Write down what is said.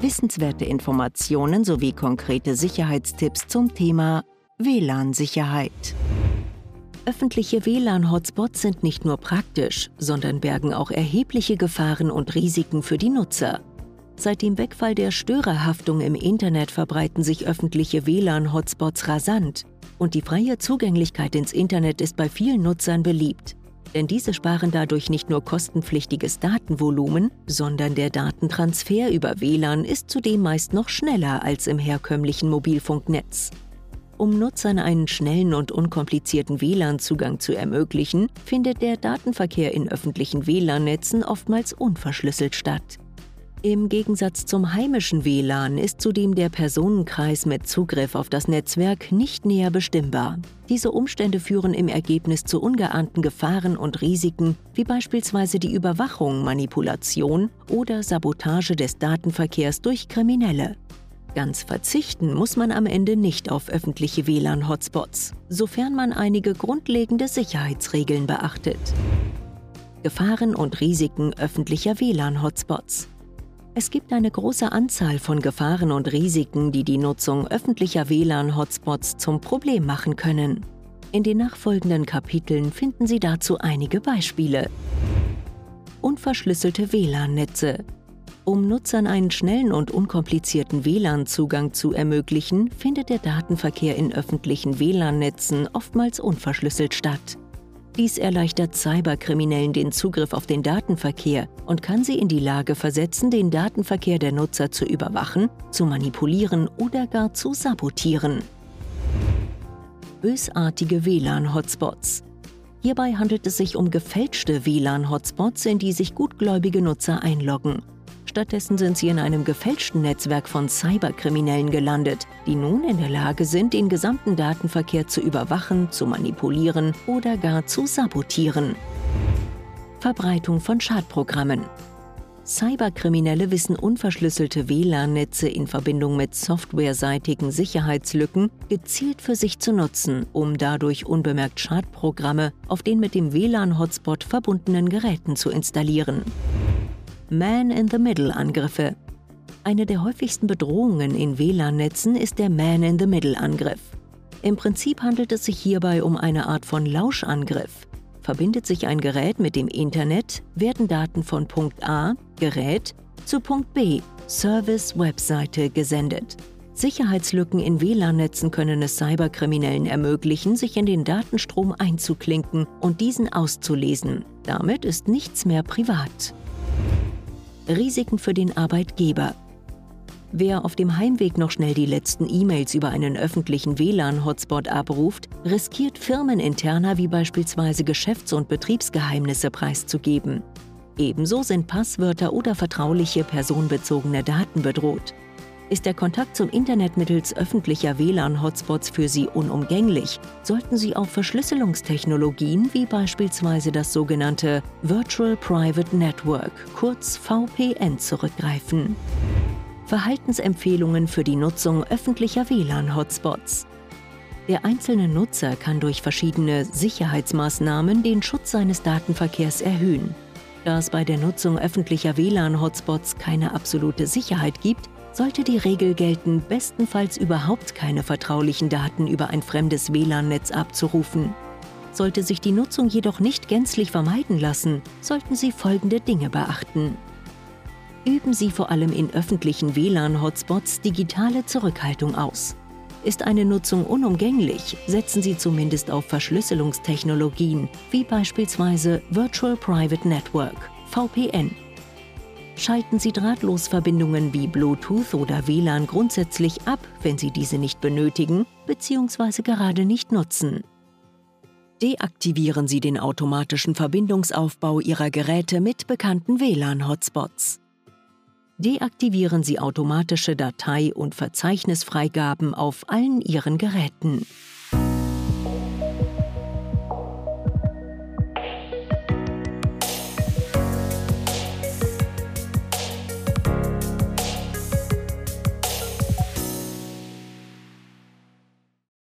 Wissenswerte Informationen sowie konkrete Sicherheitstipps zum Thema WLAN-Sicherheit. Öffentliche WLAN-Hotspots sind nicht nur praktisch, sondern bergen auch erhebliche Gefahren und Risiken für die Nutzer. Seit dem Wegfall der Störerhaftung im Internet verbreiten sich öffentliche WLAN-Hotspots rasant und die freie Zugänglichkeit ins Internet ist bei vielen Nutzern beliebt. Denn diese sparen dadurch nicht nur kostenpflichtiges Datenvolumen, sondern der Datentransfer über WLAN ist zudem meist noch schneller als im herkömmlichen Mobilfunknetz. Um Nutzern einen schnellen und unkomplizierten WLAN-Zugang zu ermöglichen, findet der Datenverkehr in öffentlichen WLAN-Netzen oftmals unverschlüsselt statt. Im Gegensatz zum heimischen WLAN ist zudem der Personenkreis mit Zugriff auf das Netzwerk nicht näher bestimmbar. Diese Umstände führen im Ergebnis zu ungeahnten Gefahren und Risiken, wie beispielsweise die Überwachung, Manipulation oder Sabotage des Datenverkehrs durch Kriminelle. Ganz verzichten muss man am Ende nicht auf öffentliche WLAN-Hotspots, sofern man einige grundlegende Sicherheitsregeln beachtet. Gefahren und Risiken öffentlicher WLAN-Hotspots. Es gibt eine große Anzahl von Gefahren und Risiken, die die Nutzung öffentlicher WLAN-Hotspots zum Problem machen können. In den nachfolgenden Kapiteln finden Sie dazu einige Beispiele. Unverschlüsselte WLAN-Netze. Um Nutzern einen schnellen und unkomplizierten WLAN-Zugang zu ermöglichen, findet der Datenverkehr in öffentlichen WLAN-Netzen oftmals unverschlüsselt statt. Dies erleichtert Cyberkriminellen den Zugriff auf den Datenverkehr und kann sie in die Lage versetzen, den Datenverkehr der Nutzer zu überwachen, zu manipulieren oder gar zu sabotieren. Bösartige WLAN-Hotspots. Hierbei handelt es sich um gefälschte WLAN-Hotspots, in die sich gutgläubige Nutzer einloggen. Stattdessen sind sie in einem gefälschten Netzwerk von Cyberkriminellen gelandet, die nun in der Lage sind, den gesamten Datenverkehr zu überwachen, zu manipulieren oder gar zu sabotieren. Verbreitung von Schadprogrammen. Cyberkriminelle wissen unverschlüsselte WLAN-Netze in Verbindung mit softwareseitigen Sicherheitslücken gezielt für sich zu nutzen, um dadurch unbemerkt Schadprogramme auf den mit dem WLAN-Hotspot verbundenen Geräten zu installieren. Man-in-the-Middle-Angriffe. Eine der häufigsten Bedrohungen in WLAN-Netzen ist der Man-in-the-Middle-Angriff. Im Prinzip handelt es sich hierbei um eine Art von Lauschangriff. Verbindet sich ein Gerät mit dem Internet, werden Daten von Punkt A, Gerät, zu Punkt B, Service-Webseite gesendet. Sicherheitslücken in WLAN-Netzen können es Cyberkriminellen ermöglichen, sich in den Datenstrom einzuklinken und diesen auszulesen. Damit ist nichts mehr privat. Risiken für den Arbeitgeber. Wer auf dem Heimweg noch schnell die letzten E-Mails über einen öffentlichen WLAN-Hotspot abruft, riskiert firmeninterner wie beispielsweise Geschäfts- und Betriebsgeheimnisse preiszugeben. Ebenso sind Passwörter oder vertrauliche personenbezogene Daten bedroht. Ist der Kontakt zum Internet mittels öffentlicher WLAN-Hotspots für Sie unumgänglich, sollten Sie auf Verschlüsselungstechnologien wie beispielsweise das sogenannte Virtual Private Network, kurz VPN, zurückgreifen. Verhaltensempfehlungen für die Nutzung öffentlicher WLAN-Hotspots. Der einzelne Nutzer kann durch verschiedene Sicherheitsmaßnahmen den Schutz seines Datenverkehrs erhöhen. Da es bei der Nutzung öffentlicher WLAN-Hotspots keine absolute Sicherheit gibt, sollte die Regel gelten, bestenfalls überhaupt keine vertraulichen Daten über ein fremdes WLAN-Netz abzurufen. Sollte sich die Nutzung jedoch nicht gänzlich vermeiden lassen, sollten Sie folgende Dinge beachten. Üben Sie vor allem in öffentlichen WLAN-Hotspots digitale Zurückhaltung aus. Ist eine Nutzung unumgänglich, setzen Sie zumindest auf Verschlüsselungstechnologien wie beispielsweise Virtual Private Network, VPN Schalten Sie Drahtlosverbindungen wie Bluetooth oder WLAN grundsätzlich ab, wenn Sie diese nicht benötigen bzw. gerade nicht nutzen. Deaktivieren Sie den automatischen Verbindungsaufbau Ihrer Geräte mit bekannten WLAN-Hotspots. deaktivieren Sie automatische Datei- und Verzeichnisfreigaben auf allen Ihren Geräten.